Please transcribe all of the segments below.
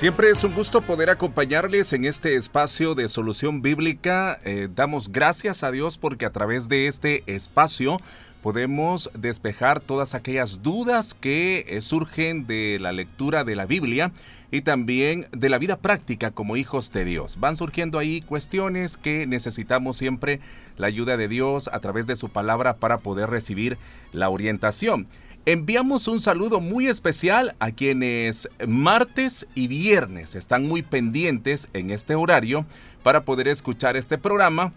Siempre es un gusto poder acompañarles en este espacio de solución bíblica. Eh, damos gracias a Dios porque a través de este espacio podemos despejar todas aquellas dudas que eh, surgen de la lectura de la Biblia y también de la vida práctica como hijos de Dios. Van surgiendo ahí cuestiones que necesitamos siempre la ayuda de Dios a través de su palabra para poder recibir la orientación. Enviamos un saludo muy especial a quienes martes y viernes están muy pendientes en este horario para poder escuchar este programa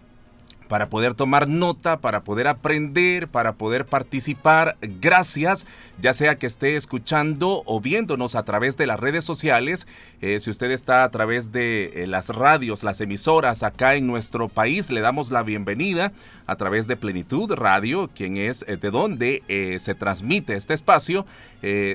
para poder tomar nota, para poder aprender, para poder participar. Gracias, ya sea que esté escuchando o viéndonos a través de las redes sociales. Eh, si usted está a través de eh, las radios, las emisoras acá en nuestro país, le damos la bienvenida a través de Plenitud Radio, quien es eh, de donde se transmite este espacio.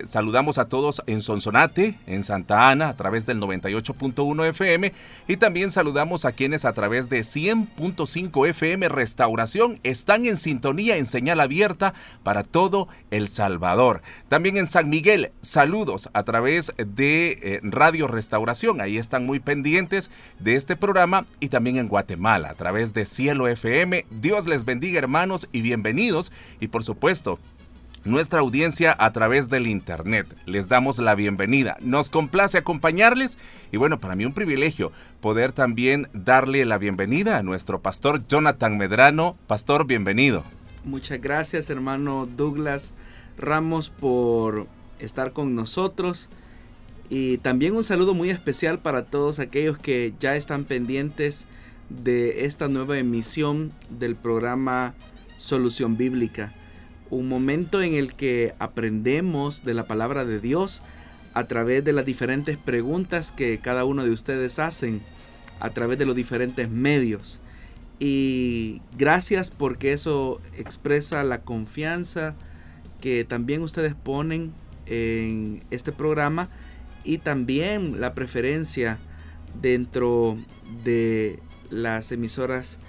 saludamos a todos en Sonsonate, en Santa Ana, a través del 98.1 FM y también saludamos a quienes a través de 100.5 FM FM Restauración están en sintonía en señal abierta para todo El Salvador. También en San Miguel, saludos a través de eh, Radio Restauración. Ahí están muy pendientes de este programa y también en Guatemala a través de Cielo FM. Dios les bendiga hermanos y bienvenidos. Y por supuesto, nuestra audiencia a través del Internet. Les damos la bienvenida. Nos complace acompañarles y bueno, para mí un privilegio poder también darle la bienvenida a nuestro pastor Jonathan Medrano. Pastor, bienvenido. Muchas gracias hermano Douglas Ramos por estar con nosotros. Y también un saludo muy especial para todos aquellos que ya están pendientes de esta nueva emisión del programa Solución Bíblica un momento en el que aprendemos de la palabra de Dios a través de las diferentes preguntas que cada uno de ustedes hacen a través de los diferentes medios. Y gracias porque eso expresa la confianza que también ustedes ponen en este programa y también la preferencia dentro de las emisoras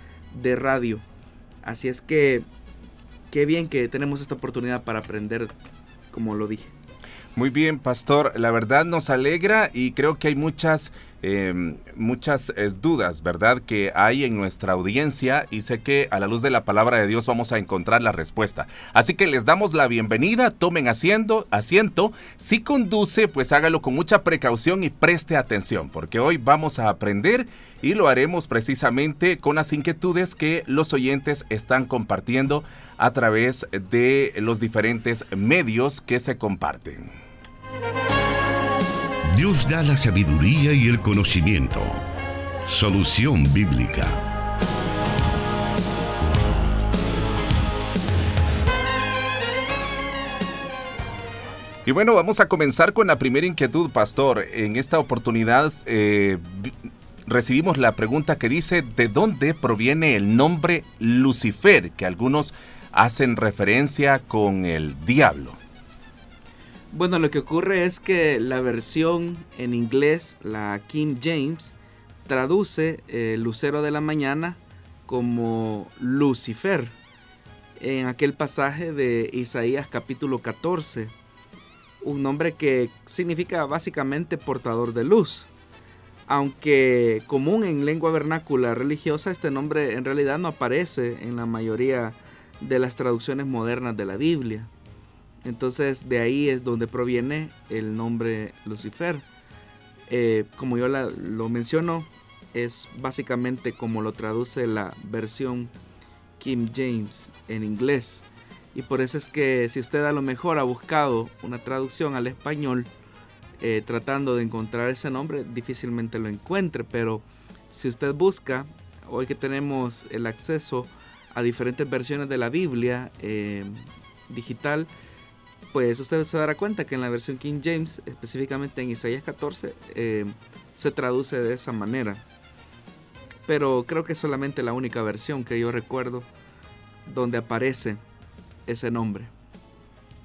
de radio. Así es que qué bien que tenemos esta oportunidad para aprender, como lo dije. Muy bien, pastor. La verdad nos alegra y creo que hay muchas, em, muchas eh, dudas, ¿verdad? Que hay en nuestra audiencia y sé que a la luz de la palabra de Dios vamos a encontrar la respuesta. Así que les damos la bienvenida, tomen asiento, asiento. Si conduce, pues hágalo con mucha precaución y preste atención, porque hoy vamos a aprender y lo haremos precisamente con las inquietudes que los oyentes están compartiendo a través de los diferentes medios que se comparten. Dios da la sabiduría y el conocimiento. Solución bíblica. Y bueno, vamos a comenzar con la primera inquietud, pastor. En esta oportunidad eh, recibimos la pregunta que dice, ¿de dónde proviene el nombre Lucifer? Que algunos hacen referencia con el diablo. Bueno, lo que ocurre es que la versión en inglés, la King James, traduce el lucero de la mañana como Lucifer en aquel pasaje de Isaías capítulo 14, un nombre que significa básicamente portador de luz. Aunque común en lengua vernácula religiosa, este nombre en realidad no aparece en la mayoría de las traducciones modernas de la Biblia. Entonces de ahí es donde proviene el nombre Lucifer. Eh, como yo lo menciono, es básicamente como lo traduce la versión King James en inglés. Y por eso es que si usted a lo mejor ha buscado una traducción al español eh, tratando de encontrar ese nombre, difícilmente lo encuentre. Pero si usted busca, hoy que tenemos el acceso a diferentes versiones de la Biblia eh, digital, pues usted se dará cuenta que en la versión King James, específicamente en Isaías 14, eh, se traduce de esa manera. pero creo que es solamente la única versión que yo recuerdo donde aparece ese nombre.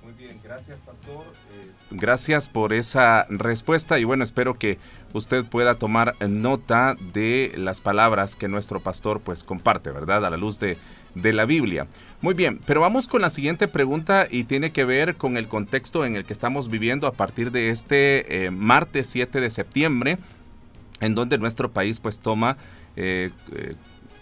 Muy bien, gracias pastor. Eh, gracias por esa respuesta y bueno, espero que usted pueda tomar nota de las palabras que nuestro pastor pues comparte, ¿verdad? A la luz de, de la Biblia. Muy bien, pero vamos con la siguiente pregunta y tiene que ver con el contexto en el que estamos viviendo a partir de este eh, martes 7 de septiembre, en donde nuestro país pues toma eh,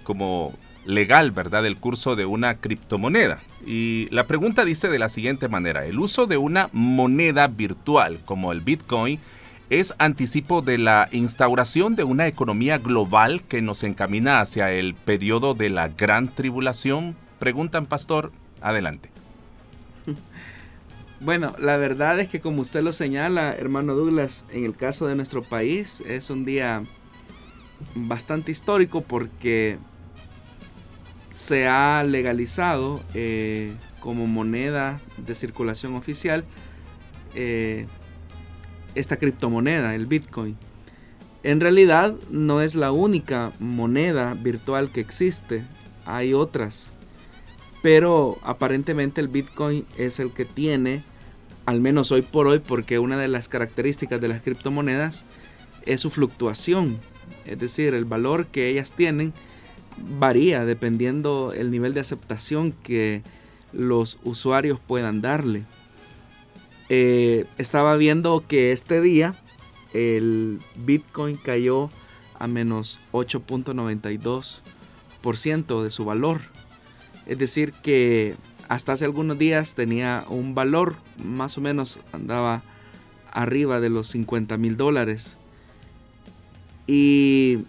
como legal, ¿verdad?, el curso de una criptomoneda. Y la pregunta dice de la siguiente manera, ¿el uso de una moneda virtual como el Bitcoin es anticipo de la instauración de una economía global que nos encamina hacia el periodo de la gran tribulación? Preguntan, pastor, adelante. Bueno, la verdad es que como usted lo señala, hermano Douglas, en el caso de nuestro país es un día bastante histórico porque se ha legalizado eh, como moneda de circulación oficial eh, esta criptomoneda, el Bitcoin. En realidad no es la única moneda virtual que existe, hay otras, pero aparentemente el Bitcoin es el que tiene, al menos hoy por hoy, porque una de las características de las criptomonedas es su fluctuación, es decir, el valor que ellas tienen varía dependiendo el nivel de aceptación que los usuarios puedan darle. Eh, estaba viendo que este día el Bitcoin cayó a menos 8.92% de su valor. Es decir, que hasta hace algunos días tenía un valor más o menos andaba arriba de los 50 mil dólares. Y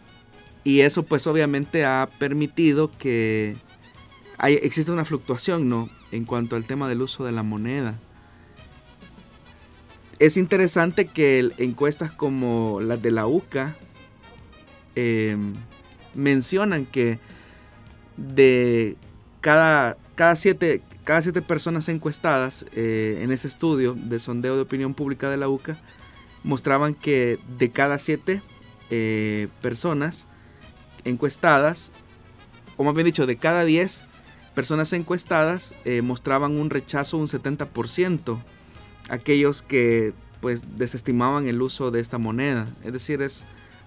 y eso pues obviamente ha permitido que hay, existe una fluctuación, ¿no? En cuanto al tema del uso de la moneda. Es interesante que encuestas como las de la UCA em, mencionan que de cada, cada, siete, cada siete personas encuestadas eh, en ese estudio de sondeo de opinión pública de la UCA, mostraban que de cada siete eh, personas, encuestadas, o más bien dicho, de cada 10 personas encuestadas eh, mostraban un rechazo un 70%, aquellos que pues desestimaban el uso de esta moneda. Es decir, es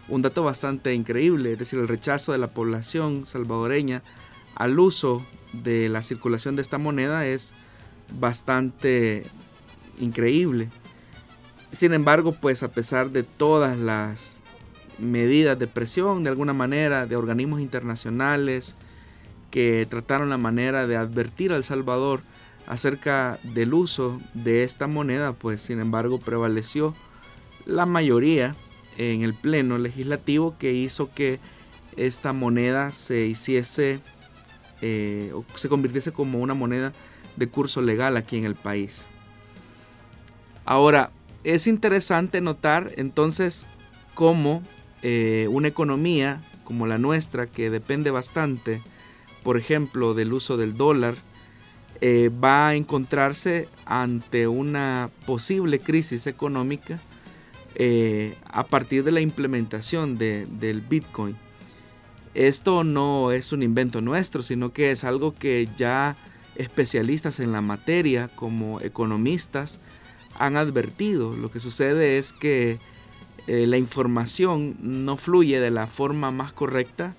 un dato bastante increíble, es decir, el rechazo de la población salvadoreña al uso de la circulación de esta moneda es bastante increíble. Sin embargo, pues a pesar de todas las medidas de presión de alguna manera de organismos internacionales que trataron la manera de advertir a El Salvador acerca del uso de esta moneda, pues sin embargo prevaleció la mayoría en el pleno legislativo que hizo que esta moneda se hiciese eh, o se convirtiese como una moneda de curso legal aquí en el país. Ahora, es interesante notar entonces cómo eh, una economía como la nuestra, que depende bastante, por ejemplo, del uso del dólar, eh, va a encontrarse ante una posible crisis económica eh, a partir de la implementación del Bitcoin. Esto no es un invento nuestro, sino que es algo que ya especialistas en la materia, como economistas, han advertido. Lo que sucede es que eh, la información no fluye de la forma más correcta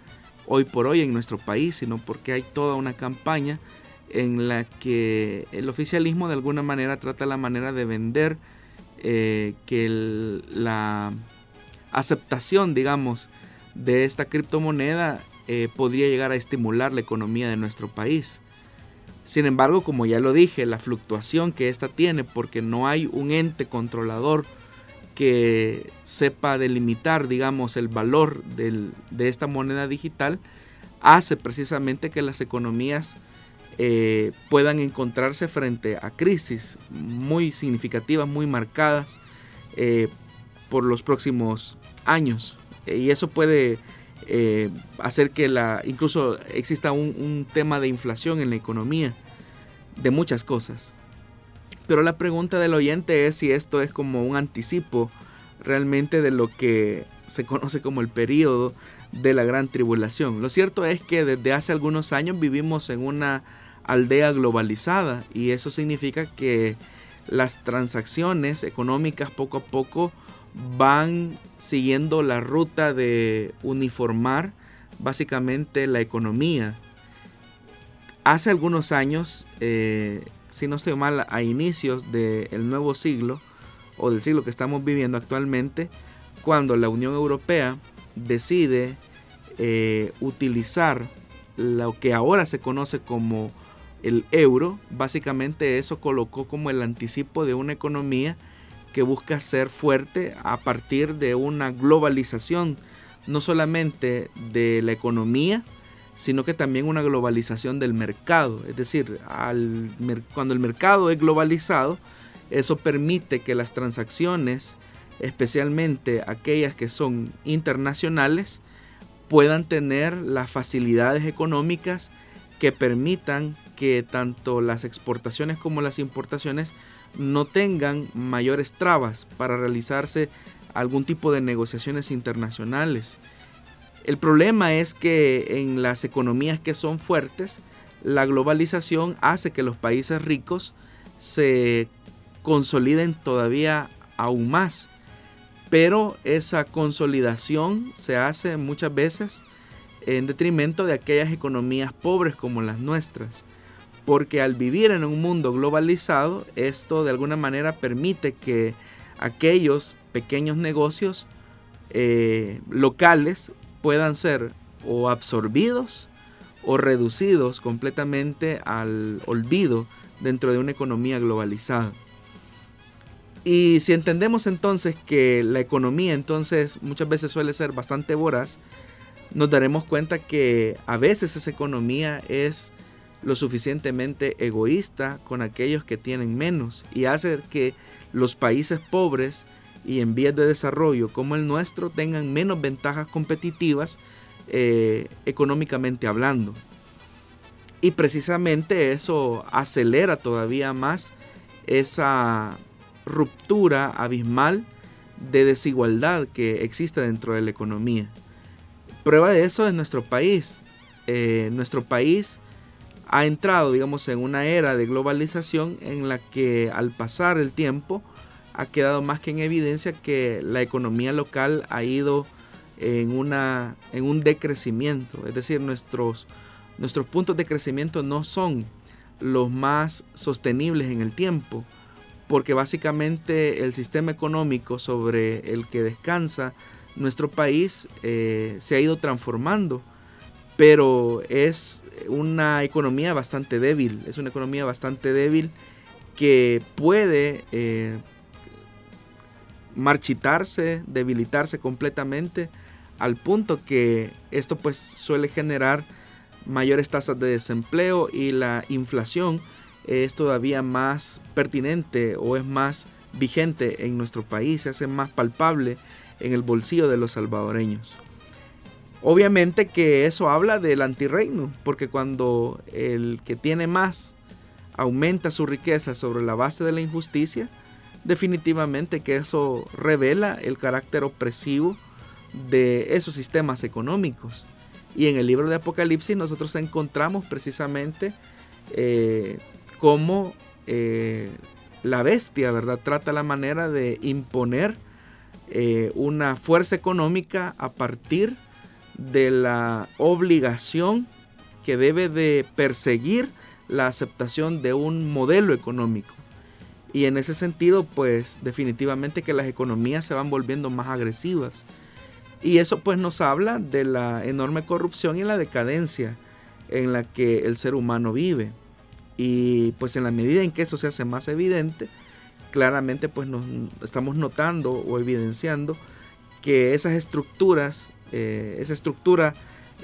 hoy por hoy en nuestro país, sino porque hay toda una campaña en la que el oficialismo de alguna manera trata la manera de vender eh, que la aceptación, digamos, de esta criptomoneda eh, podría llegar a estimular la economía de nuestro país. Sin embargo, como ya lo dije, la fluctuación que ésta tiene, porque no hay un ente controlador que sepa delimitar, digamos, el valor de esta moneda digital, hace precisamente que las economías eh, puedan encontrarse frente a crisis muy significativas, muy marcadas eh, por los próximos años. Y eso puede eh, hacer que la, incluso exista un tema de inflación en la economía, de muchas cosas. Pero la pregunta del oyente es si esto es como un anticipo realmente de lo que se conoce como el periodo de la gran tribulación. Lo cierto es que desde hace algunos años vivimos en una aldea globalizada y eso significa que las transacciones económicas poco a poco van siguiendo la ruta de uniformar básicamente la economía. Hace algunos años, eh, si no estoy mal, a inicios del nuevo siglo o del siglo que estamos viviendo actualmente, cuando la Unión Europea decide eh, utilizar lo que ahora se conoce como el euro, básicamente eso colocó como el anticipo de una economía que busca ser fuerte a partir de una globalización, no solamente de la economía, sino que también una globalización del mercado. Es decir, al, cuando el mercado es globalizado, eso permite que las transacciones, especialmente aquellas que son internacionales, puedan tener las facilidades económicas que permitan que tanto las exportaciones como las importaciones no tengan mayores trabas para realizarse algún tipo de negociaciones internacionales. El problema es que en las economías que son fuertes, la globalización hace que los países ricos se consoliden todavía aún más. Pero esa consolidación se hace muchas veces en detrimento de aquellas economías pobres como las nuestras. Porque al vivir en un mundo globalizado, esto de alguna manera permite que aquellos pequeños negocios eh, locales puedan ser o absorbidos o reducidos completamente al olvido dentro de una economía globalizada. Y si entendemos entonces que la economía entonces muchas veces suele ser bastante voraz, nos daremos cuenta que a veces esa economía es lo suficientemente egoísta con aquellos que tienen menos y hace que los países pobres y en vías de desarrollo como el nuestro tengan menos ventajas competitivas eh, económicamente hablando. Y precisamente eso acelera todavía más esa ruptura abismal de desigualdad que existe dentro de la economía. Prueba de eso es nuestro país. Eh, nuestro país ha entrado, digamos, en una era de globalización en la que al pasar el tiempo ha quedado más que en evidencia que la economía local ha ido en, una, en un decrecimiento. Es decir, nuestros, nuestros puntos de crecimiento no son los más sostenibles en el tiempo, porque básicamente el sistema económico sobre el que descansa nuestro país eh, se ha ido transformando, pero es una economía bastante débil, es una economía bastante débil que puede eh, marchitarse, debilitarse completamente al punto que esto pues suele generar mayores tasas de desempleo y la inflación es todavía más pertinente o es más vigente en nuestro país, se hace más palpable en el bolsillo de los salvadoreños. Obviamente que eso habla del antirreino, porque cuando el que tiene más aumenta su riqueza sobre la base de la injusticia, definitivamente que eso revela el carácter opresivo de esos sistemas económicos. Y en el libro de Apocalipsis nosotros encontramos precisamente eh, cómo eh, la bestia, ¿verdad? Trata la manera de imponer eh, una fuerza económica a partir de la obligación que debe de perseguir la aceptación de un modelo económico. Y en ese sentido, pues definitivamente que las economías se van volviendo más agresivas. Y eso pues nos habla de la enorme corrupción y la decadencia en la que el ser humano vive. Y pues en la medida en que eso se hace más evidente, claramente pues nos estamos notando o evidenciando que esas estructuras, eh, esa estructura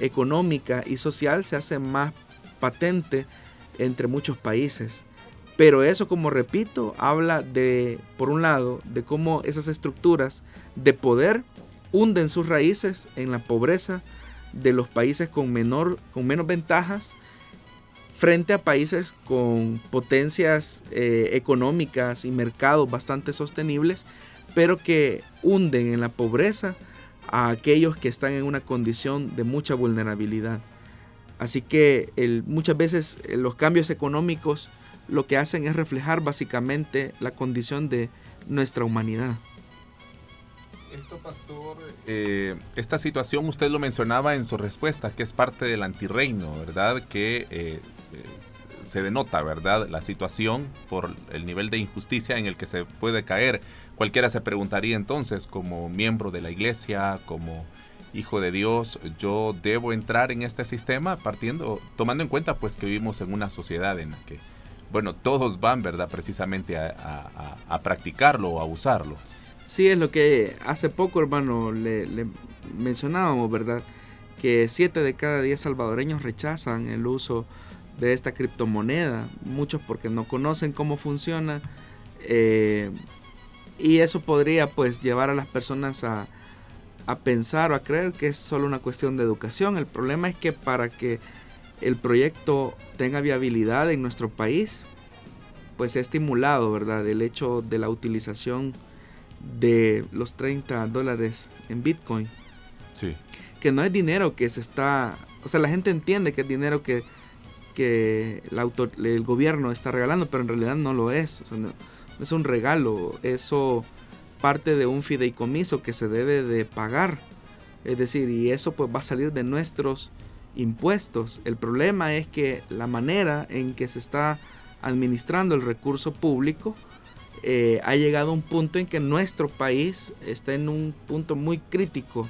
económica y social se hace más patente entre muchos países. Pero eso, como repito, habla de, por un lado, de cómo esas estructuras de poder hunden sus raíces en la pobreza de los países con, menor, con menos ventajas frente a países con potencias eh, económicas y mercados bastante sostenibles, pero que hunden en la pobreza a aquellos que están en una condición de mucha vulnerabilidad. Así que muchas veces eh, los cambios económicos lo que hacen es reflejar básicamente la condición de nuestra humanidad. Esto, pastor, eh, esta situación usted lo mencionaba en su respuesta, que es parte del antirreino, ¿verdad? Que eh, se denota, ¿verdad? La situación por el nivel de injusticia en el que se puede caer. Cualquiera se preguntaría entonces, como miembro de la iglesia, como hijo de Dios, yo debo entrar en este sistema partiendo, tomando en cuenta pues que vivimos en una sociedad en la que, bueno, todos van, ¿verdad? Precisamente a, practicarlo o a usarlo. Sí, es lo que hace poco, hermano, le, mencionábamos, ¿verdad? Que siete de cada diez salvadoreños rechazan el uso de esta criptomoneda, muchos porque no conocen cómo funciona eh, y eso podría pues llevar a las personas a, a pensar o a creer que es solo una cuestión de educación. El problema es que para que el proyecto tenga viabilidad en nuestro país, pues se ha estimulado, ¿verdad? El hecho de la utilización de los 30 dólares en Bitcoin. Sí. Que no es dinero que se está... O sea, la gente entiende que es dinero que que el, el gobierno está regalando, pero en realidad no lo es. no, es un regalo, eso parte de un fideicomiso que se debe de pagar. Es decir, y eso pues va a salir de nuestros impuestos. El problema es que la manera en que se está administrando el recurso público eh, ha llegado a un punto en que nuestro país está en un punto muy crítico,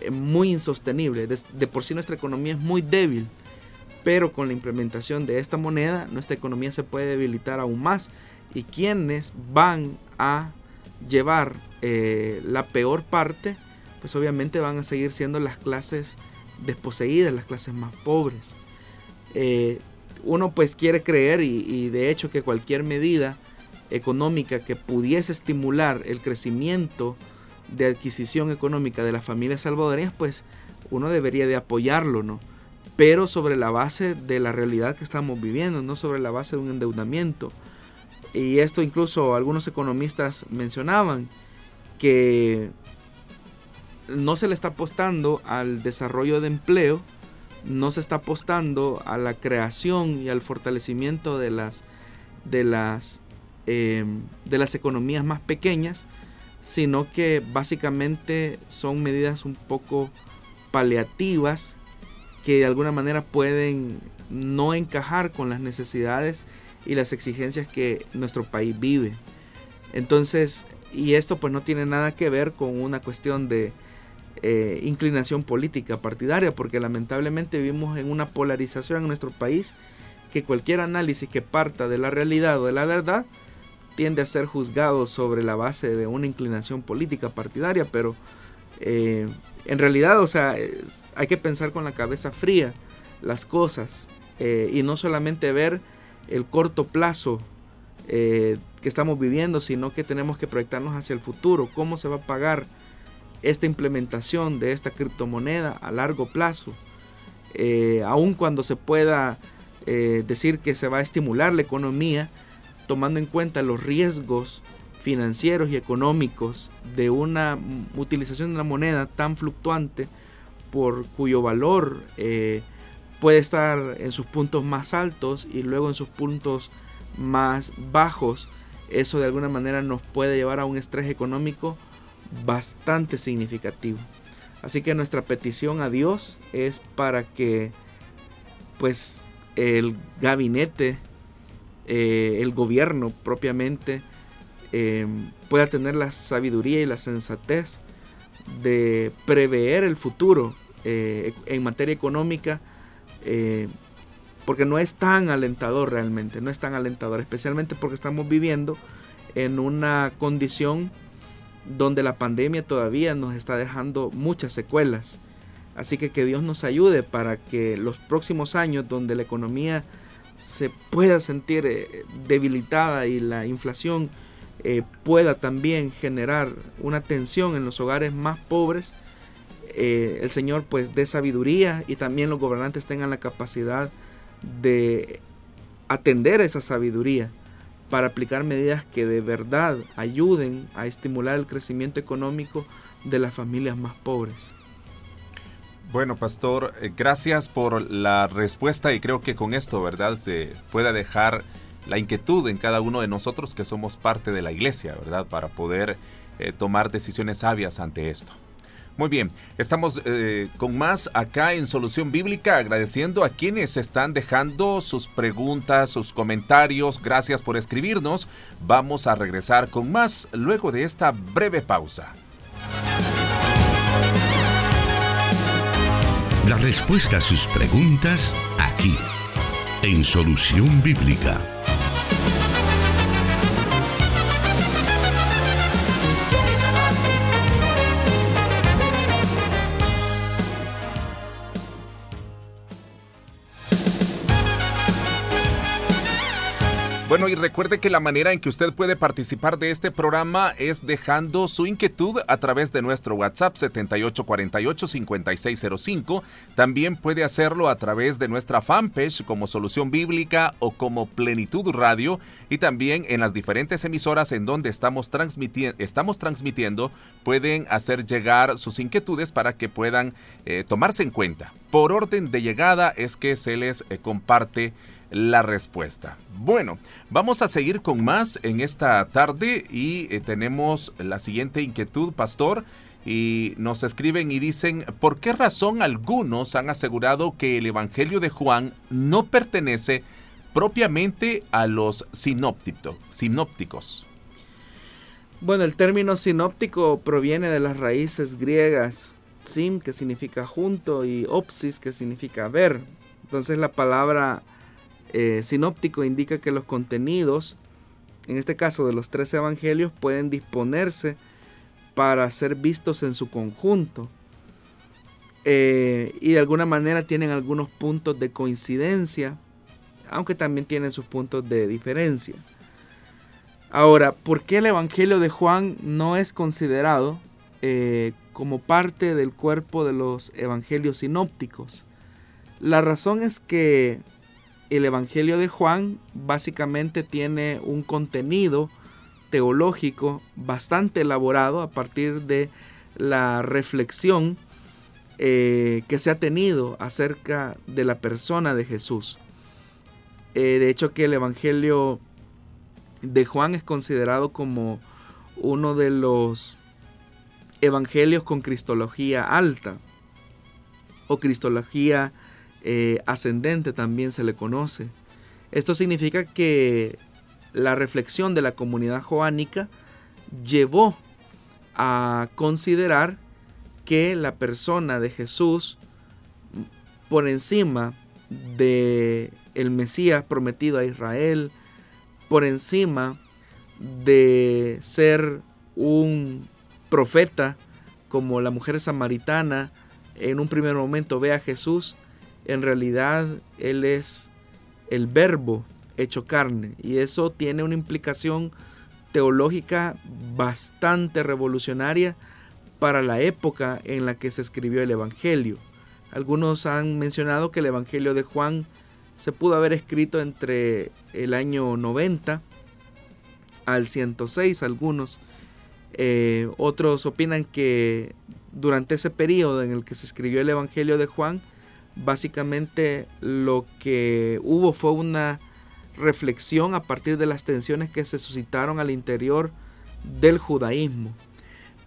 eh, muy insostenible. de por sí nuestra economía es muy débil pero con la implementación de esta moneda nuestra economía se puede debilitar aún más y quienes van a llevar eh, la peor parte pues obviamente van a seguir siendo las clases desposeídas, las clases más pobres. Eh, uno pues quiere creer y, y, de hecho que cualquier medida económica que pudiese estimular el crecimiento de adquisición económica de las familias salvadoreñas pues uno debería de apoyarlo, ¿no? pero sobre la base de la realidad que estamos viviendo, no sobre la base de un endeudamiento. Y esto incluso algunos economistas mencionaban que no se le está apostando al desarrollo de empleo, no se está apostando a la creación y al fortalecimiento de las, de las, em, de las economías más pequeñas, sino que básicamente son medidas un poco paliativas que de alguna manera pueden no encajar con las necesidades y las exigencias que nuestro país vive. Entonces, y esto pues no tiene nada que ver con una cuestión de eh, inclinación política partidaria, porque lamentablemente vivimos en una polarización en nuestro país que cualquier análisis que parta de la realidad o de la verdad tiende a ser juzgado sobre la base de una inclinación política partidaria, pero eh, en realidad, o sea, hay que pensar con la cabeza fría las cosas eh, y no solamente ver el corto plazo que estamos viviendo, sino que tenemos que proyectarnos hacia el futuro, cómo se va a pagar esta implementación de esta criptomoneda a largo plazo, eh, aun cuando se pueda decir que se va a estimular la economía, tomando en cuenta los riesgos financieros y económicos de una utilización de la moneda tan fluctuante por cuyo valor eh, puede estar en sus puntos más altos y luego en sus puntos más bajos, eso de alguna manera nos puede llevar a un estrés económico bastante significativo. Así que nuestra petición a Dios es para que pues el gabinete, eh, el gobierno propiamente, Em, pueda tener la sabiduría y la sensatez de prever el futuro eh, en materia económica, eh, porque no es tan alentador realmente, no es tan alentador, especialmente porque estamos viviendo en una condición donde la pandemia todavía nos está dejando muchas secuelas. Así que que Dios nos ayude para que los próximos años donde la economía se pueda sentir eh, debilitada y la inflación eh, pueda también generar una tensión en los hogares más pobres, eh, el Señor pues dé sabiduría y también los gobernantes tengan la capacidad de atender esa sabiduría para aplicar medidas que de verdad ayuden a estimular el crecimiento económico de las familias más pobres. Bueno, pastor, eh, gracias por la respuesta y creo que con esto, ¿verdad? Se pueda dejar la inquietud en cada uno de nosotros que somos parte de la iglesia, ¿verdad? Para poder eh, tomar decisiones sabias ante esto. Muy bien, estamos eh, con más acá en Solución Bíblica, agradeciendo a quienes están dejando sus preguntas, sus comentarios. Gracias por escribirnos. Vamos a regresar con más luego de esta breve pausa. La respuesta a sus preguntas aquí, en Solución Bíblica. Bueno, y recuerde que la manera en que usted puede participar de este programa es dejando su inquietud a través de nuestro WhatsApp 7848-5605. También puede hacerlo a través de nuestra fanpage como Solución Bíblica o como Plenitud Radio y también en las diferentes emisoras en donde estamos, estamos transmitiendo pueden hacer llegar sus inquietudes para que puedan eh, tomarse en cuenta. Por orden de llegada es que se les eh, comparte la respuesta. Bueno, vamos a seguir con más en esta tarde y eh, tenemos la siguiente inquietud, pastor. Y nos escriben y dicen, ¿por qué razón algunos han asegurado que el Evangelio de Juan no pertenece propiamente a los sinópticos? Bueno, el término sinóptico proviene de las raíces griegas, sim, que significa junto, y opsis, que significa ver. Entonces la palabra eh, sinóptico indica que los contenidos, en este caso de los tres evangelios, pueden disponerse para ser vistos en su conjunto. Eh, y de alguna manera tienen algunos puntos de coincidencia, aunque también tienen sus puntos de diferencia. Ahora, ¿por qué el Evangelio de Juan no es considerado eh, como parte del cuerpo de los Evangelios sinópticos? La razón es que el Evangelio de Juan básicamente tiene un contenido teológico bastante elaborado a partir de la reflexión eh, que se ha tenido acerca de la persona de Jesús. Eh, de hecho que el Evangelio de Juan es considerado como uno de los evangelios con cristología alta o cristología eh, ascendente también se le conoce. Esto significa que la reflexión de la comunidad joánica llevó a considerar que la persona de Jesús por encima de el Mesías prometido a Israel, por encima de ser un profeta como la mujer samaritana en un primer momento ve a Jesús, en realidad Él es el verbo hecho carne y eso tiene una implicación teológica bastante revolucionaria para la época en la que se escribió el Evangelio. Algunos han mencionado que el Evangelio de Juan se pudo haber escrito entre el año 90 al 106, algunos. Eh, otros opinan que durante ese periodo en el que se escribió el Evangelio de Juan, básicamente lo que hubo fue una reflexión a partir de las tensiones que se suscitaron al interior del judaísmo.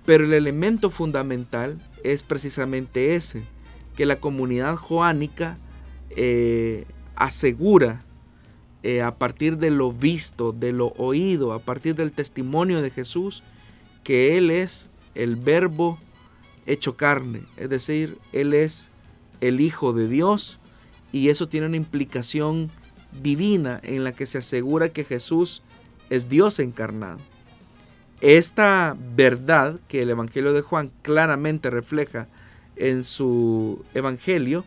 Pero el elemento fundamental es precisamente ese, que la comunidad joánica eh, asegura eh, a partir de lo visto, de lo oído, a partir del testimonio de Jesús, que Él es el verbo hecho carne, es decir, Él es el Hijo de Dios y eso tiene una implicación divina en la que se asegura que Jesús es Dios encarnado. Esta verdad que el Evangelio de Juan claramente refleja en su Evangelio,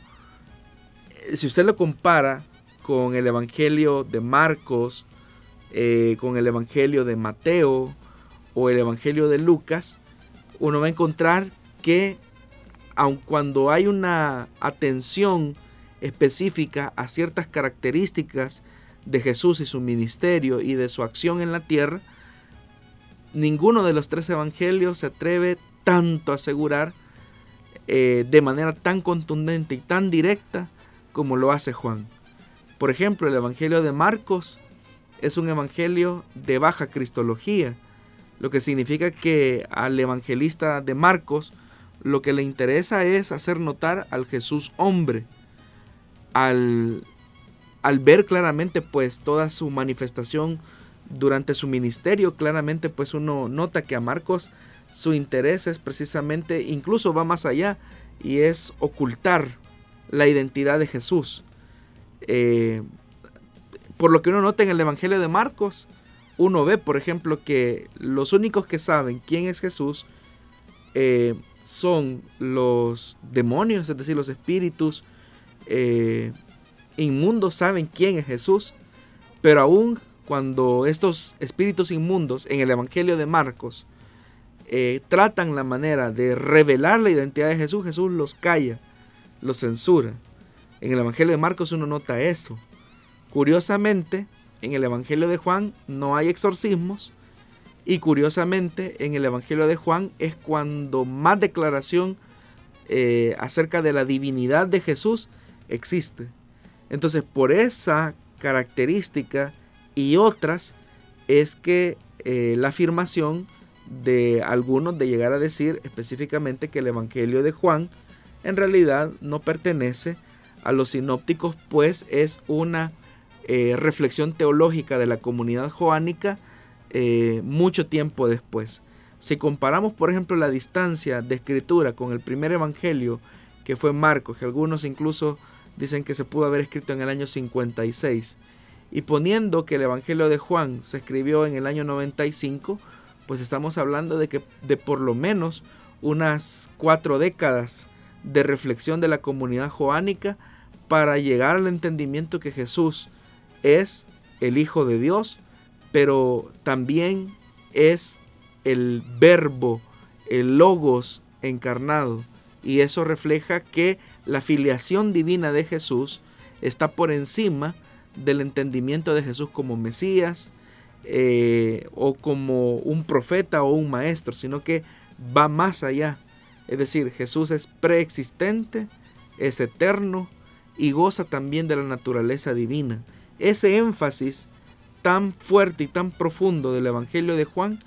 eh, si usted lo compara con el Evangelio de Marcos, eh, con el Evangelio de Mateo o el Evangelio de Lucas, uno va a encontrar que aun cuando hay una atención específica a ciertas características de Jesús y su ministerio y de su acción en la tierra, ninguno de los tres evangelios se atreve tanto asegurar eh, de manera tan contundente y tan directa como lo hace Juan. Por ejemplo, el Evangelio de Marcos es un evangelio de baja cristología, lo que significa que al evangelista de Marcos lo que le interesa es hacer notar al Jesús hombre, al, al ver claramente pues toda su manifestación durante su ministerio, claramente pues uno nota que a Marcos su interés es precisamente, incluso va más allá, y es ocultar la identidad de Jesús. Eh, por lo que uno nota en el Evangelio de Marcos, uno ve, por ejemplo, que los únicos que saben quién es Jesús eh, son los demonios, es decir, los espíritus eh, inmundos saben quién es Jesús, pero aún cuando estos espíritus inmundos en el Evangelio de Marcos eh, tratan la manera de revelar la identidad de Jesús, Jesús los calla, los censura. En el Evangelio de Marcos uno nota eso. Curiosamente, en el Evangelio de Juan no hay exorcismos y curiosamente en el Evangelio de Juan es cuando más declaración eh, acerca de la divinidad de Jesús existe. Entonces por esa característica y otras es que eh, la afirmación de algunos de llegar a decir específicamente que el Evangelio de Juan en realidad no pertenece a los sinópticos, pues es una eh, reflexión teológica de la comunidad joánica eh, mucho tiempo después. Si comparamos, por ejemplo, la distancia de escritura con el primer Evangelio, que fue Marcos, que algunos incluso dicen que se pudo haber escrito en el año 56, y poniendo que el Evangelio de Juan se escribió en el año 95, pues estamos hablando de que de por lo menos unas cuatro décadas de reflexión de la comunidad joánica para llegar al entendimiento que Jesús es el Hijo de Dios, pero también es el verbo, el logos encarnado. Y eso refleja que la filiación divina de Jesús está por encima del entendimiento de Jesús como Mesías eh, o como un profeta o un maestro, sino que va más allá. Es decir, Jesús es preexistente, es eterno y goza también de la naturaleza divina. Ese énfasis tan fuerte y tan profundo del Evangelio de Juan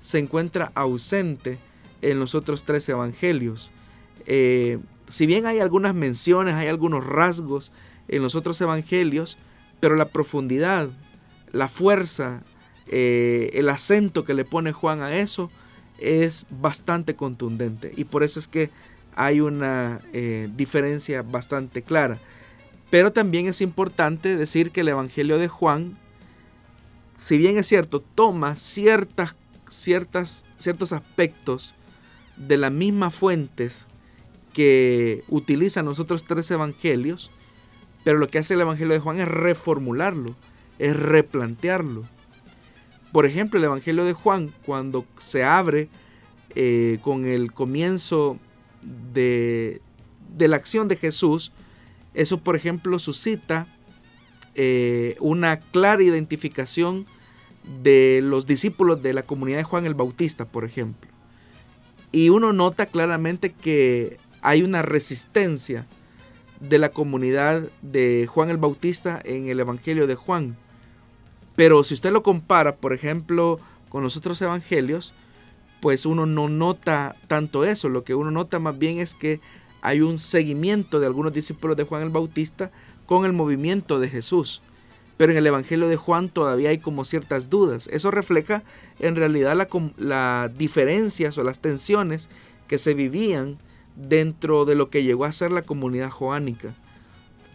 se encuentra ausente en los otros tres evangelios. Eh, si bien hay algunas menciones, hay algunos rasgos en los otros evangelios, pero la profundidad, la fuerza, eh, el acento que le pone Juan a eso es bastante contundente y por eso es que hay una eh, diferencia bastante clara. Pero también es importante decir que el Evangelio de Juan, si bien es cierto, toma ciertas, ciertas, ciertos aspectos de las mismas fuentes que utilizan los otros tres evangelios, pero lo que hace el Evangelio de Juan es reformularlo, es replantearlo. Por ejemplo, el Evangelio de Juan, cuando se abre eh, con el comienzo de, la acción de Jesús, eso, por ejemplo, suscita eh, una clara identificación de los discípulos de la comunidad de Juan el Bautista, por ejemplo. Y uno nota claramente que hay una resistencia de la comunidad de Juan el Bautista en el Evangelio de Juan. Pero si usted lo compara, por ejemplo, con los otros evangelios, pues uno no nota tanto eso. Lo que uno nota más bien es que hay un seguimiento de algunos discípulos de Juan el Bautista con el movimiento de Jesús. Pero en el Evangelio de Juan todavía hay como ciertas dudas. Eso refleja en realidad las la diferencias o las tensiones que se vivían dentro de lo que llegó a ser la comunidad joánica.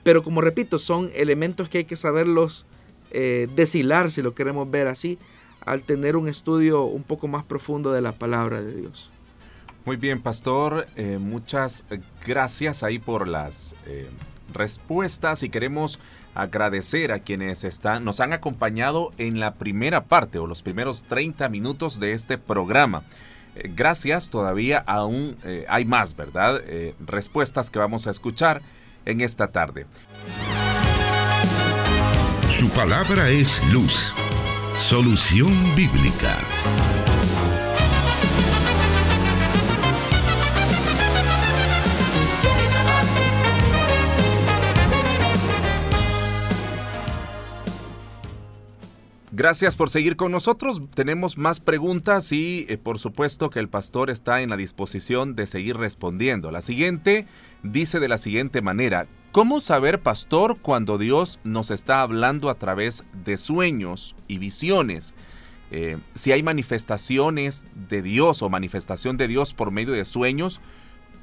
Pero como repito, son elementos que hay que saberlos eh, deshilar, si lo queremos ver así, al tener un estudio un poco más profundo de la palabra de Dios. Muy bien, pastor, eh, muchas gracias ahí por las eh, respuestas y queremos agradecer a quienes están, nos han acompañado en la primera parte o los primeros 30 minutos de este programa. Eh, gracias, todavía aún eh, hay más, ¿verdad? Eh, respuestas que vamos a escuchar en esta tarde. Su palabra es luz. Solución bíblica. Gracias por seguir con nosotros. Tenemos más preguntas y eh, por supuesto que el pastor está en la disposición de seguir respondiendo. La siguiente dice de la siguiente manera, ¿cómo saber, pastor, cuando Dios nos está hablando a través de sueños y visiones? Eh, si hay manifestaciones de Dios o manifestación de Dios por medio de sueños,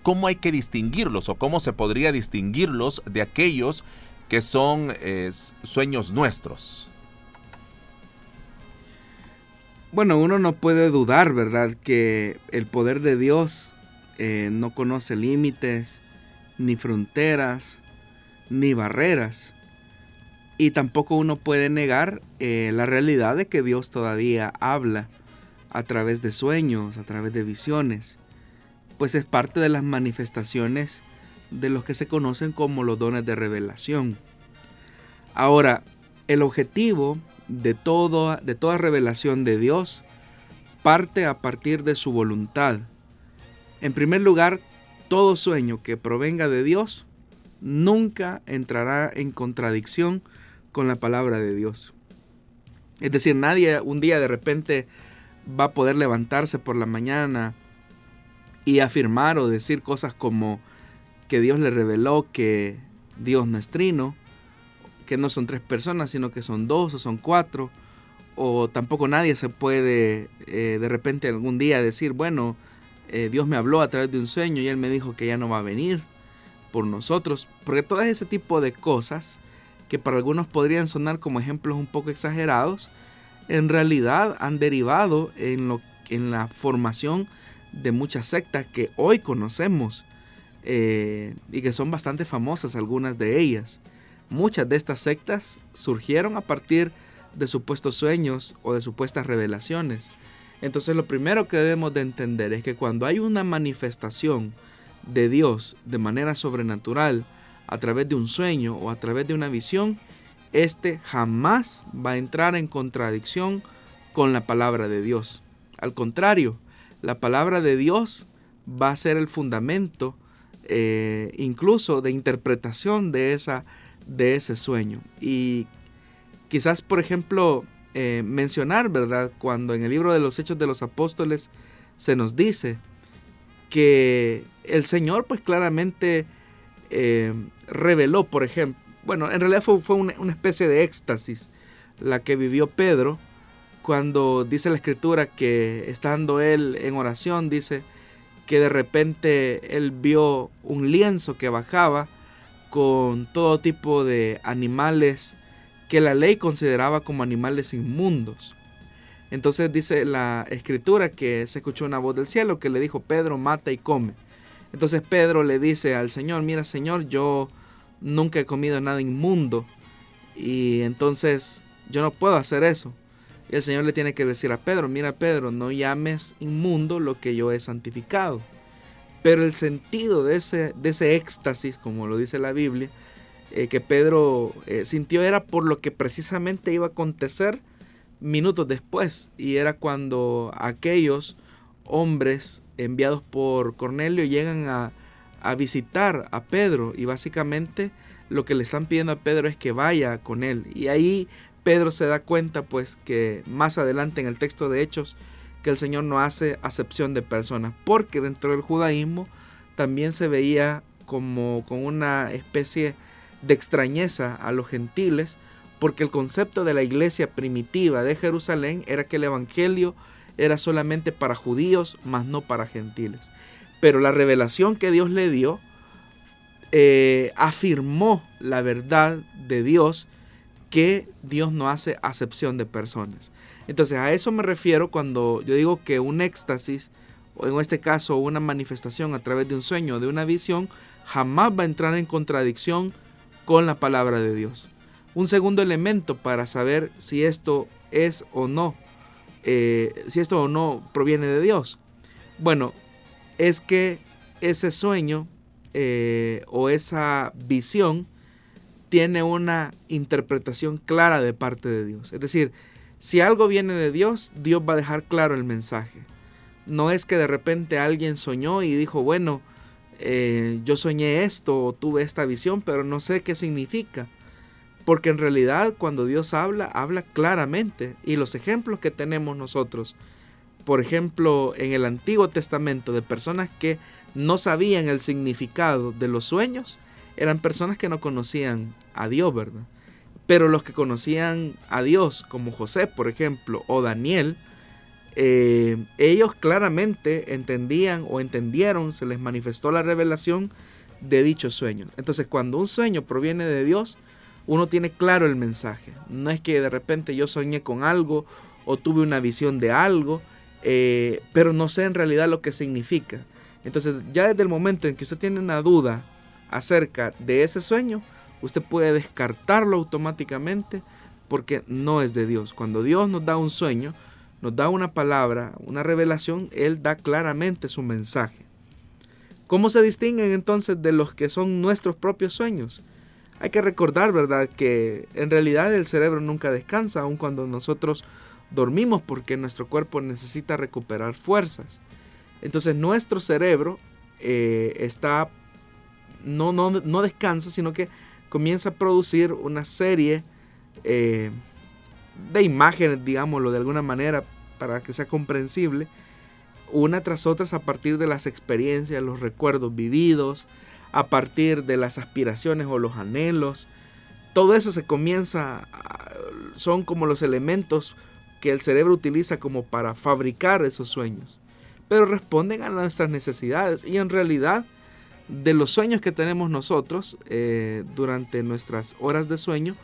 ¿cómo hay que distinguirlos o cómo se podría distinguirlos de aquellos que son eh, sueños nuestros? Bueno, uno no puede dudar, ¿verdad?, que el poder de Dios eh, no conoce límites, ni fronteras, ni barreras. Y tampoco uno puede negar eh, la realidad de que Dios todavía habla a través de sueños, a través de visiones, pues es parte de las manifestaciones de los que se conocen como los dones de revelación. Ahora, el objetivo de, todo, de toda revelación de Dios parte a partir de su voluntad. En primer lugar, todo sueño que provenga de Dios nunca entrará en contradicción con la palabra de Dios. Es decir, nadie un día de repente va a poder levantarse por la mañana y afirmar o decir cosas como que Dios le reveló que Dios no es trino, que no son tres personas, sino que son dos o son cuatro. O tampoco nadie se puede eh, de repente algún día decir, bueno, eh, Dios me habló a través de un sueño y Él me dijo que ya no va a venir por nosotros. Porque todo ese tipo de cosas, que para algunos podrían sonar como ejemplos un poco exagerados, en realidad han derivado en, lo, en la formación de muchas sectas que hoy conocemos eh, y que son bastante famosas algunas de ellas. Muchas de estas sectas surgieron a partir de supuestos sueños o de supuestas revelaciones. Entonces lo primero que debemos de entender es que cuando hay una manifestación de Dios de manera sobrenatural a través de un sueño o a través de una visión, este jamás va a entrar en contradicción con la palabra de Dios. Al contrario, la palabra de Dios va a ser el fundamento eh, incluso de interpretación de esa de ese sueño. Y quizás, por ejemplo, eh, mencionar, ¿verdad? Cuando en el libro de los Hechos de los Apóstoles se nos dice que el Señor pues claramente eh, reveló, por ejemplo, bueno, en realidad fue, una, una, especie de éxtasis la que vivió Pedro cuando dice la escritura que estando él en oración, dice que de repente él vio un lienzo que bajaba con todo tipo de animales que la ley consideraba como animales inmundos. Entonces dice la escritura que se escuchó una voz del cielo que le dijo, Pedro, mata y come. Entonces Pedro le dice al Señor, mira Señor, yo nunca he comido nada inmundo y entonces yo no puedo hacer eso. Y el Señor le tiene que decir a Pedro, mira Pedro, no llames inmundo lo que yo he santificado. Pero el sentido de ese, de ese éxtasis, como lo dice la Biblia, eh, que Pedro eh, sintió era por lo que precisamente iba a acontecer minutos después. Y era cuando aquellos hombres enviados por Cornelio llegan a, a visitar a Pedro y básicamente lo que le están pidiendo a Pedro es que vaya con él. Y ahí Pedro se da cuenta pues que más adelante en el texto de Hechos que el Señor no hace acepción de personas, porque dentro del judaísmo también se veía como con una especie de extrañeza a los gentiles, porque el concepto de la iglesia primitiva de Jerusalén era que el Evangelio era solamente para judíos, más no para gentiles. Pero la revelación que Dios le dio eh, afirmó la verdad de Dios, que Dios no hace acepción de personas. Entonces a eso me refiero cuando yo digo que un éxtasis, o en este caso una manifestación a través de un sueño de una visión, jamás va a entrar en contradicción con la palabra de Dios. Un segundo elemento para saber si esto es o no, eh, si esto o no proviene de Dios. Bueno, es que ese sueño eh, o esa visión tiene una interpretación clara de parte de Dios. Es decir, si algo viene de Dios, Dios va a dejar claro el mensaje. No es que de repente alguien soñó y dijo, bueno, eh, yo soñé esto o tuve esta visión, pero no sé qué significa. Porque en realidad cuando Dios habla, habla claramente. Y los ejemplos que tenemos nosotros, por ejemplo, en el Antiguo Testamento, de personas que no sabían el significado de los sueños, eran personas que no conocían a Dios, ¿verdad? Pero los que conocían a Dios, como José, por ejemplo, o Daniel, eh, ellos claramente entendían o entendieron, se les manifestó la revelación de dichos sueños. Entonces, cuando un sueño proviene de Dios, uno tiene claro el mensaje. No es que de repente yo soñé con algo o tuve una visión de algo, eh, pero no sé en realidad lo que significa. Entonces, ya desde el momento en que usted tiene una duda acerca de ese sueño, usted puede descartarlo automáticamente porque no es de Dios. Cuando Dios nos da un sueño, nos da una palabra, una revelación, Él da claramente su mensaje. ¿Cómo se distinguen entonces de los que son nuestros propios sueños? Hay que recordar, ¿verdad?, que en realidad el cerebro nunca descansa, aun cuando nosotros dormimos, porque nuestro cuerpo necesita recuperar fuerzas. Entonces nuestro cerebro eh, está, no, no, no, descansa, sino que comienza a producir una serie eh, de imágenes, digámoslo de alguna manera, para que sea comprensible, una tras otras a partir de las experiencias, los recuerdos vividos, a partir de las aspiraciones o los anhelos. Todo eso se comienza, son como los elementos que el cerebro utiliza como para fabricar esos sueños. Pero responden a nuestras necesidades y en realidad de los sueños que tenemos nosotros eh, durante nuestras horas de sueño,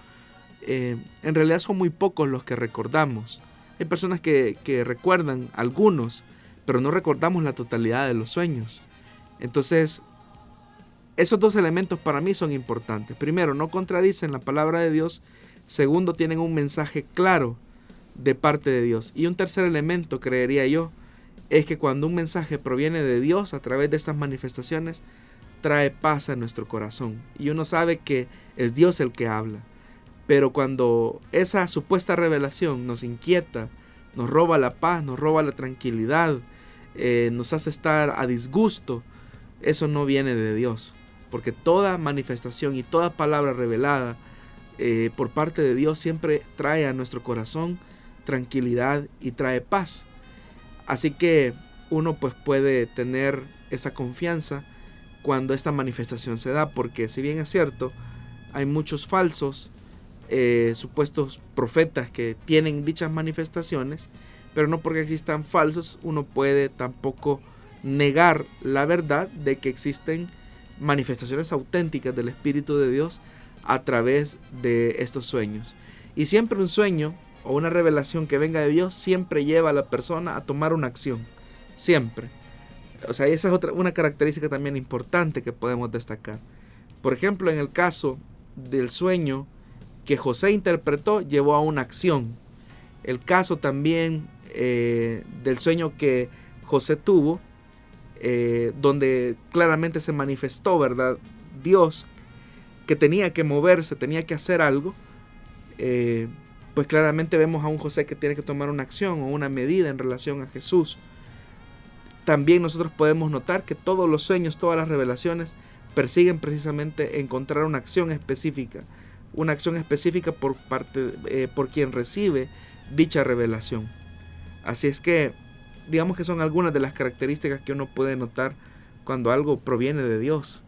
eh, en realidad son muy pocos los que recordamos. Hay personas que, recuerdan algunos, pero no recordamos la totalidad de los sueños. Entonces, esos dos elementos para mí son importantes. Primero, no contradicen la palabra de Dios. Segundo, tienen un mensaje claro de parte de Dios. Y un tercer elemento, creería yo, es que cuando un mensaje proviene de Dios a través de estas manifestaciones, trae paz a nuestro corazón. Y uno sabe que es Dios el que habla. Pero cuando esa supuesta revelación nos inquieta, nos roba la paz, nos roba la tranquilidad, eh, nos hace estar a disgusto, eso no viene de Dios. Porque toda manifestación y toda palabra revelada eh, por parte de Dios siempre trae a nuestro corazón tranquilidad y trae paz. Así que uno pues puede tener esa confianza cuando esta manifestación se da, porque si bien es cierto, hay muchos falsos eh, supuestos profetas que tienen dichas manifestaciones, pero no porque existan falsos, uno puede tampoco negar la verdad de que existen manifestaciones auténticas del Espíritu de Dios a través de estos sueños. Y siempre un sueño o una revelación que venga de Dios siempre lleva a la persona a tomar una acción. Siempre. O sea, esa es otra, una característica también importante que podemos destacar. Por ejemplo, en el caso del sueño que José interpretó llevó a una acción. El caso también eh, del sueño que José tuvo, eh, donde claramente se manifestó, ¿verdad? Dios que tenía que moverse, tenía que hacer algo, eh, pues claramente vemos a un José que tiene que tomar una acción o una medida en relación a Jesús. También nosotros podemos notar que todos los sueños, todas las revelaciones persiguen precisamente encontrar una acción específica una acción específica por parte eh, por quien recibe dicha revelación. Así es que digamos que son algunas de las características que uno puede notar cuando algo proviene de Dios.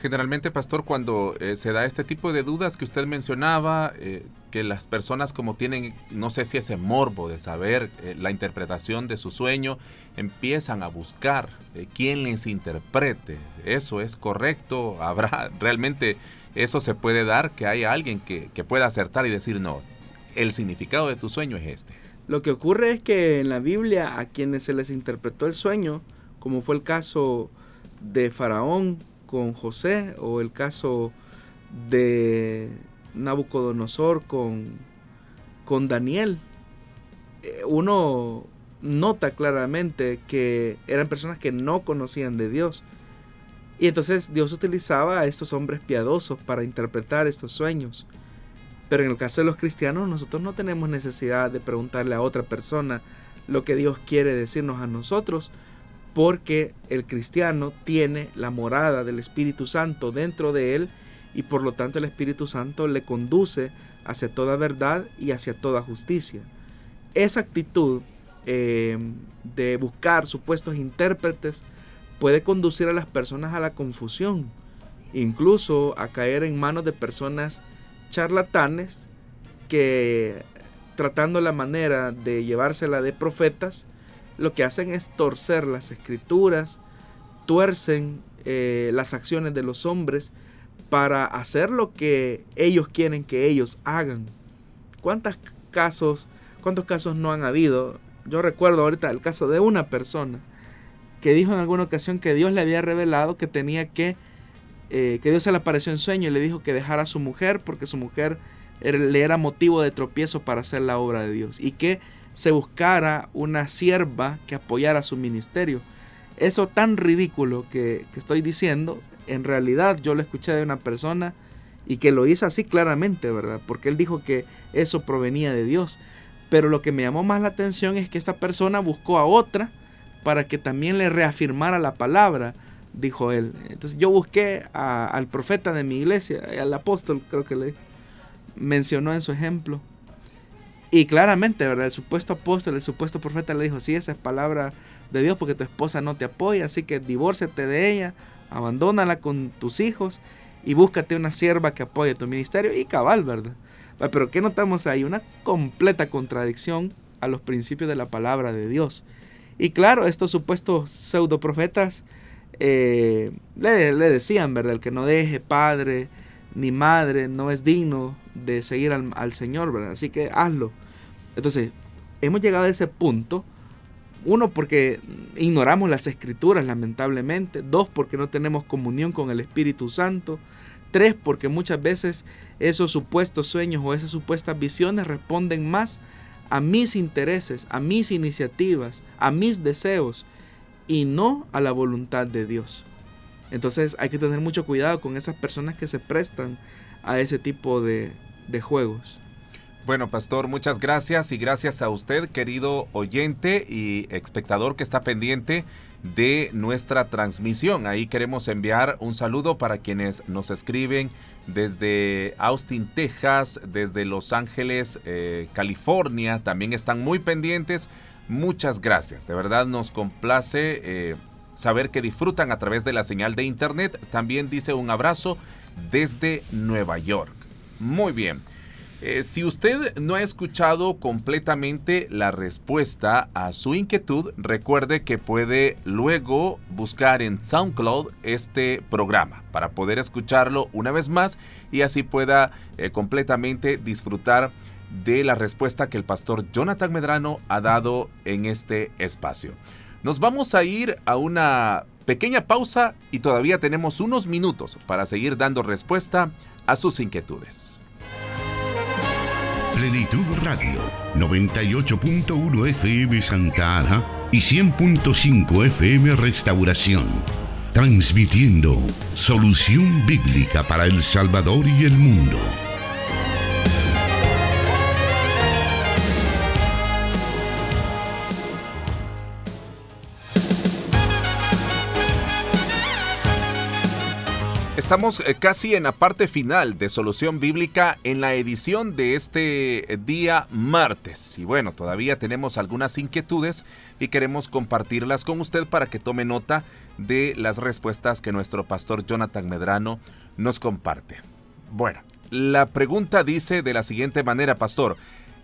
Generalmente, pastor, cuando eh, se da este tipo de dudas que usted mencionaba, eh, que las personas como tienen, no sé si ese morbo de saber la interpretación de su sueño, empiezan a buscar quién les interprete. ¿Eso es correcto? ¿Habrá realmente eso se puede dar que haya alguien que, pueda acertar y decir, no, el significado de tu sueño es este. Lo que ocurre es que en la Biblia a quienes se les interpretó el sueño, como fue el caso de Faraón con José o el caso de Nabucodonosor con, con Daniel, eh, uno nota claramente que eran personas que no conocían de Dios. Y entonces Dios utilizaba a estos hombres piadosos para interpretar estos sueños. Pero en el caso de los cristianos nosotros no tenemos necesidad de preguntarle a otra persona lo que Dios quiere decirnos a nosotros, porque el cristiano tiene la morada del Espíritu Santo dentro de él y por lo tanto el Espíritu Santo le conduce hacia toda verdad y hacia toda justicia. Esa actitud eh, de buscar supuestos intérpretes puede conducir a las personas a la confusión, incluso a caer en manos de personas charlatanes que tratando la manera de llevársela de profetas, lo que hacen es torcer las escrituras, tuercen eh, las acciones de los hombres para hacer lo que ellos quieren que ellos hagan. ¿Cuántos casos, cuántos casos no han habido? Yo recuerdo ahorita el caso de una persona que dijo en alguna ocasión que Dios le había revelado que tenía que, eh, que Dios se le apareció en sueño y le dijo que dejara a su mujer porque su mujer le era motivo de tropiezo para hacer la obra de Dios y que se buscara una sierva que apoyara su ministerio. Eso tan ridículo que, que estoy diciendo, en realidad yo lo escuché de una persona y que lo hizo así claramente, ¿verdad? Porque él dijo que eso provenía de Dios. Pero lo que me llamó más la atención es que esta persona buscó a otra para que también le reafirmara la palabra, dijo él. Entonces yo busqué al profeta de mi iglesia, al apóstol creo que le mencionó en su ejemplo. Y claramente, ¿verdad? El supuesto apóstol, el supuesto profeta le dijo, sí, esa es palabra de Dios porque tu esposa no te apoya, así que divórciate de ella, abandónala con tus hijos y búscate una sierva que apoye tu ministerio y cabal, ¿verdad? Pero ¿qué notamos ahí? Una completa contradicción a los principios de la palabra de Dios. Y claro, estos supuestos pseudo profetas eh, le, decían, ¿verdad? El que no deje padre ni madre no es digno de seguir al, al Señor, ¿verdad? Así que hazlo. Entonces, hemos llegado a ese punto. Uno, porque ignoramos las escrituras, lamentablemente. Dos, porque no tenemos comunión con el Espíritu Santo. Tres, porque muchas veces esos supuestos sueños o esas supuestas visiones responden más a mis intereses, a mis iniciativas, a mis deseos y no a la voluntad de Dios. Entonces hay que tener mucho cuidado con esas personas que se prestan a ese tipo de, de juegos. Bueno, pastor, muchas gracias y gracias a usted, querido oyente y espectador que está pendiente de nuestra transmisión. Ahí queremos enviar un saludo para quienes nos escriben desde Austin, Texas, desde Los Ángeles, eh, California. También están muy pendientes. Muchas gracias. De verdad nos complace eh, saber que disfrutan a través de la señal de internet. También dice un abrazo desde Nueva York. Muy bien. Eh, si usted no ha escuchado completamente la respuesta a su inquietud, recuerde que puede luego buscar en SoundCloud este programa para poder escucharlo una vez más y así pueda eh, completamente disfrutar de la respuesta que el pastor Jonathan Medrano ha dado en este espacio. Nos vamos a ir a una pequeña pausa y todavía tenemos unos minutos para seguir dando respuesta a sus inquietudes. Plenitud Radio, 98.1 FM Santa Ana y 100.5 FM Restauración. Transmitiendo solución bíblica para El Salvador y el mundo. Estamos eh, casi en la parte final de Solución Bíblica en la edición de este eh, día martes. Y bueno, todavía tenemos algunas inquietudes y queremos compartirlas con usted para que tome nota de las respuestas que nuestro pastor Jonathan Medrano nos comparte. Bueno, la pregunta dice de la siguiente manera, pastor.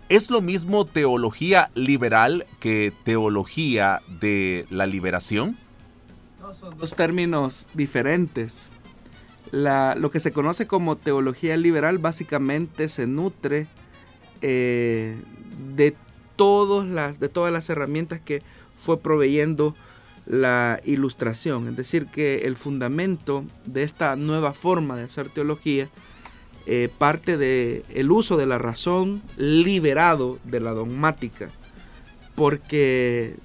¿Es lo mismo teología liberal que teología de la liberación? Son dos términos diferentes lo que se conoce como teología liberal básicamente se nutre eh, de, todas las, de todas las herramientas que fue proveyendo la ilustración. Es decir, que el fundamento de esta nueva forma de hacer teología eh, parte del el uso de la razón liberado de la dogmática. Porque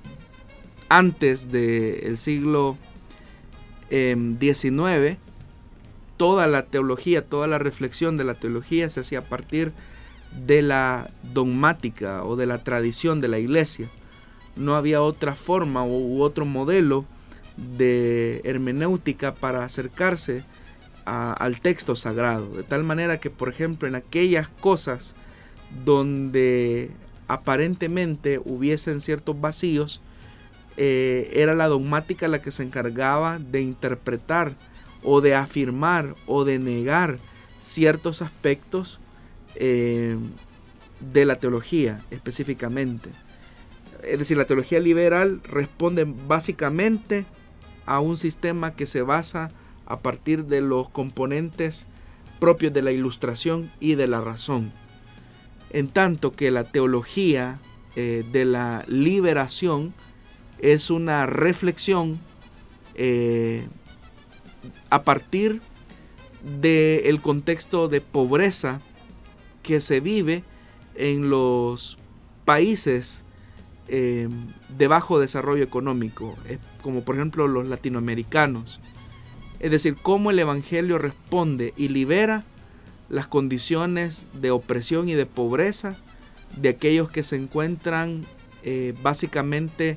antes del siglo XIX, em, toda la teología, toda la reflexión de la teología se hacía a partir de la dogmática o de la tradición de la iglesia. No había otra forma u otro modelo de hermenéutica para acercarse al texto sagrado, de tal manera que, por ejemplo, en aquellas cosas donde aparentemente hubiesen ciertos vacíos, eh, era la dogmática la que se encargaba de interpretar o de afirmar o de negar ciertos aspectos eh, de la teología específicamente. Es decir, la teología liberal responde básicamente a un sistema que se basa a partir de los componentes propios de la ilustración y de la razón. En tanto que la teología eh, de la liberación es una reflexión eh, a partir del contexto de pobreza que se vive en los países eh, de bajo desarrollo económico, eh, como por ejemplo los latinoamericanos. Es decir, cómo el Evangelio responde y libera las condiciones de opresión y de pobreza de aquellos que se encuentran eh, básicamente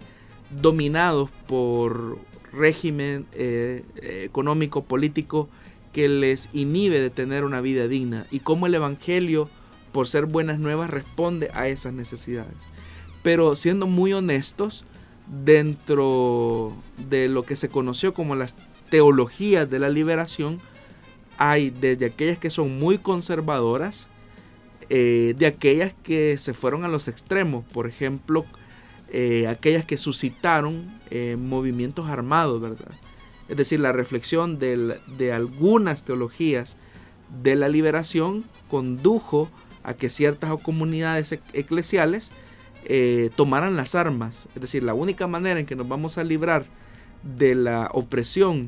dominados por régimen económico, político que les inhibe de tener una vida digna y cómo el Evangelio, por ser buenas nuevas, responde a esas necesidades. Pero siendo muy honestos, dentro de lo que se conoció como las teologías de la liberación, hay desde aquellas que son muy conservadoras, eh, de aquellas que se fueron a los extremos, por ejemplo, eh, aquellas que suscitaron eh, movimientos armados, ¿verdad? Es decir, la reflexión de algunas teologías de la liberación condujo a que ciertas comunidades eclesiales eh, tomaran las armas. Es decir, la única manera en que nos vamos a librar de la opresión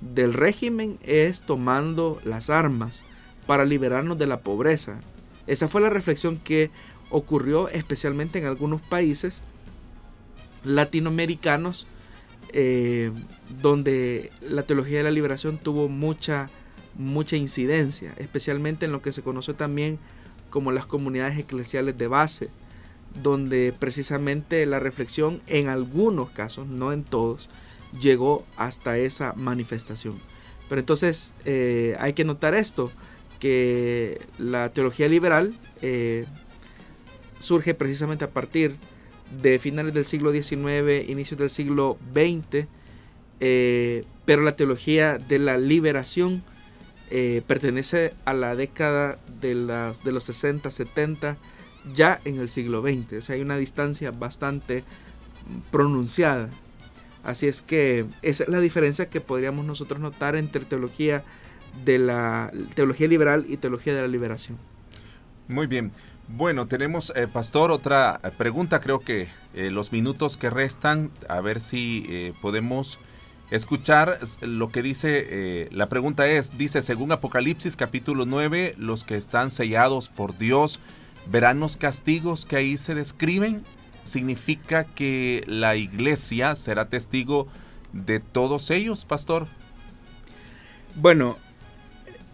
del régimen es tomando las armas para liberarnos de la pobreza. Esa fue la reflexión que ocurrió especialmente en algunos países latinoamericanos eh, donde la teología de la liberación tuvo mucha, mucha incidencia, especialmente en lo que se conoce también como las comunidades eclesiales de base, donde precisamente la reflexión en algunos casos, no en todos, llegó hasta esa manifestación. Pero entonces eh, hay que notar esto, que la teología liberal eh, surge precisamente a partir de finales del siglo XIX, inicios del siglo XX, eh, pero la teología de la liberación pertenece a la década de, las, de los 60, 70, ya en el siglo XX. O sea, hay una distancia bastante pronunciada. Así es que esa es la diferencia que podríamos nosotros notar entre teología de la teología liberal y teología de la liberación. Muy bien. Bueno, tenemos, eh, Pastor, otra pregunta. Creo que eh, los minutos que restan, a ver si eh, podemos escuchar lo que dice. la pregunta es, dice, según Apocalipsis capítulo 9, los que están sellados por Dios verán los castigos que ahí se describen, significa que la iglesia será testigo de todos ellos, pastor. Bueno,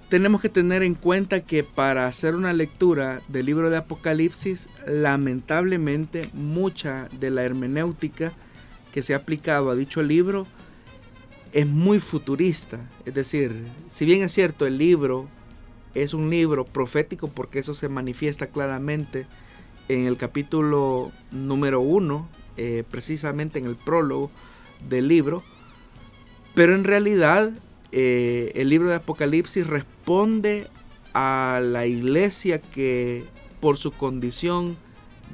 tenemos que tener en cuenta que para hacer una lectura del libro de Apocalipsis, lamentablemente mucha de la hermenéutica que se ha aplicado a dicho libro es muy futurista. Es decir, si bien es cierto el libro es un libro profético porque eso se manifiesta claramente en el capítulo número uno, eh, precisamente en el prólogo del libro. Pero en realidad eh, el libro de Apocalipsis responde a la iglesia que por su condición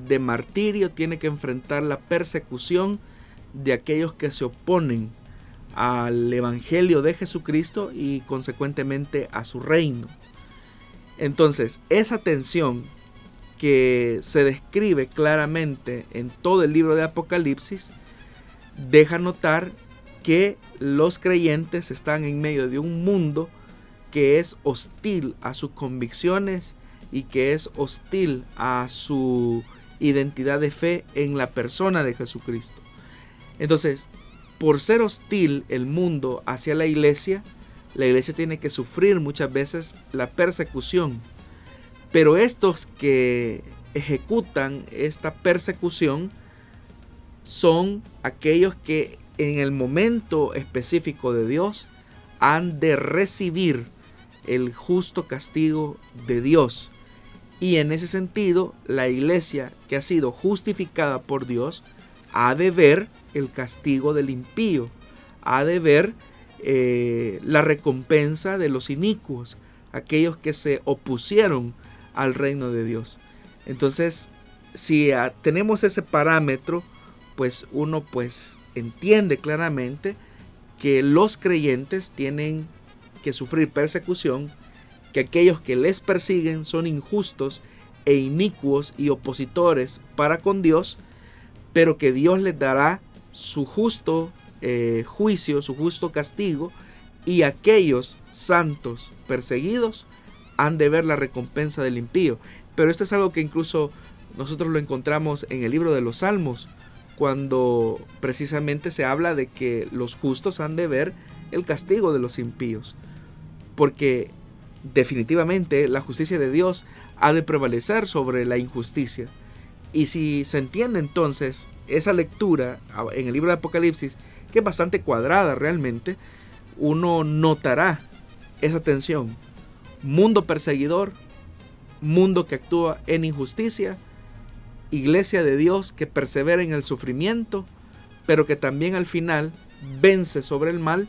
de martirio tiene que enfrentar la persecución de aquellos que se oponen al Evangelio de Jesucristo y consecuentemente a su reino. Entonces, esa tensión que se describe claramente en todo el libro de Apocalipsis, deja notar que los creyentes están en medio de un mundo que es hostil a sus convicciones y que es hostil a su identidad de fe en la persona de Jesucristo. Entonces, por ser hostil el mundo hacia la iglesia, la iglesia tiene que sufrir muchas veces la persecución. Pero estos que ejecutan esta persecución son aquellos que en el momento específico de Dios han de recibir el justo castigo de Dios. Y en ese sentido, la iglesia que ha sido justificada por Dios ha de ver el castigo del impío, ha de ver eh, la recompensa de los inicuos, aquellos que se opusieron al reino de Dios. Entonces, si tenemos ese parámetro, pues uno pues entiende claramente que los creyentes tienen que sufrir persecución, que aquellos que les persiguen son injustos e inicuos y opositores para con Dios, pero que Dios les dará su justo eh, juicio, su justo castigo, y aquellos santos perseguidos han de ver la recompensa del impío. Pero esto es algo que incluso nosotros lo encontramos en el libro de los Salmos, cuando precisamente se habla de que los justos han de ver el castigo de los impíos. Porque definitivamente la justicia de Dios ha de prevalecer sobre la injusticia. Y si se entiende entonces esa lectura en el libro de Apocalipsis, que es bastante cuadrada realmente, uno notará esa tensión. Mundo perseguidor, mundo que actúa en injusticia, iglesia de Dios que persevera en el sufrimiento, pero que también al final vence sobre el mal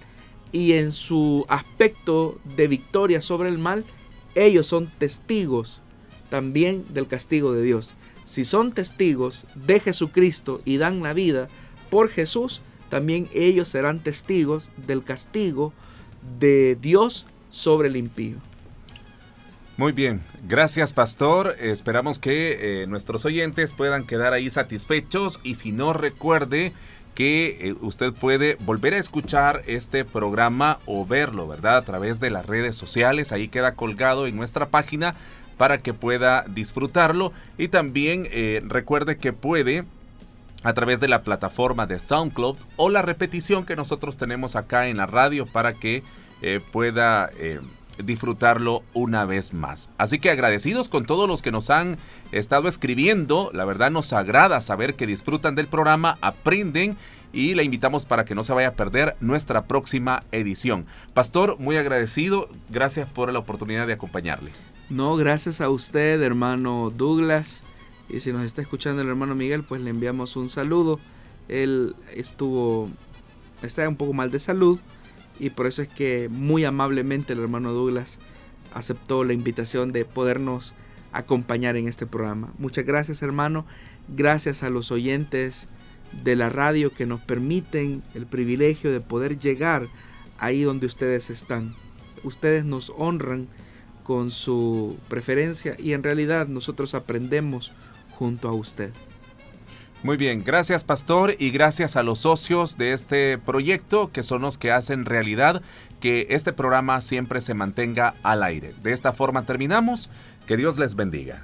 y en su aspecto de victoria sobre el mal, ellos son testigos también del castigo de Dios. Si son testigos de Jesucristo y dan la vida por Jesús, también ellos serán testigos del castigo de Dios sobre el impío. Muy bien, gracias pastor. Esperamos que eh, nuestros oyentes puedan quedar ahí satisfechos y si no recuerde que eh, usted puede volver a escuchar este programa o verlo, ¿verdad? A través de las redes sociales, ahí queda colgado en nuestra página para que pueda disfrutarlo y también eh, recuerde que puede a través de la plataforma de SoundCloud o la repetición que nosotros tenemos acá en la radio para que pueda disfrutarlo una vez más. Así que agradecidos con todos los que nos han estado escribiendo, la verdad nos agrada saber que disfrutan del programa, aprenden y la invitamos para que no se vaya a perder nuestra próxima edición. Pastor, muy agradecido, gracias por la oportunidad de acompañarle. No, gracias a usted, hermano Douglas. Y si nos está escuchando el hermano Miguel, pues le enviamos un saludo. Él estuvo, está un poco mal de salud, y por eso es que muy amablemente el hermano Douglas aceptó la invitación de podernos acompañar en este programa. Muchas gracias hermano, gracias a los oyentes de la radio que nos permiten el privilegio de poder llegar ahí donde ustedes están. Ustedes nos honran con su preferencia y en realidad nosotros aprendemos junto a usted. Muy bien, gracias Pastor y gracias a los socios de este proyecto que son los que hacen realidad que este programa siempre se mantenga al aire. De esta forma terminamos. Que Dios les bendiga.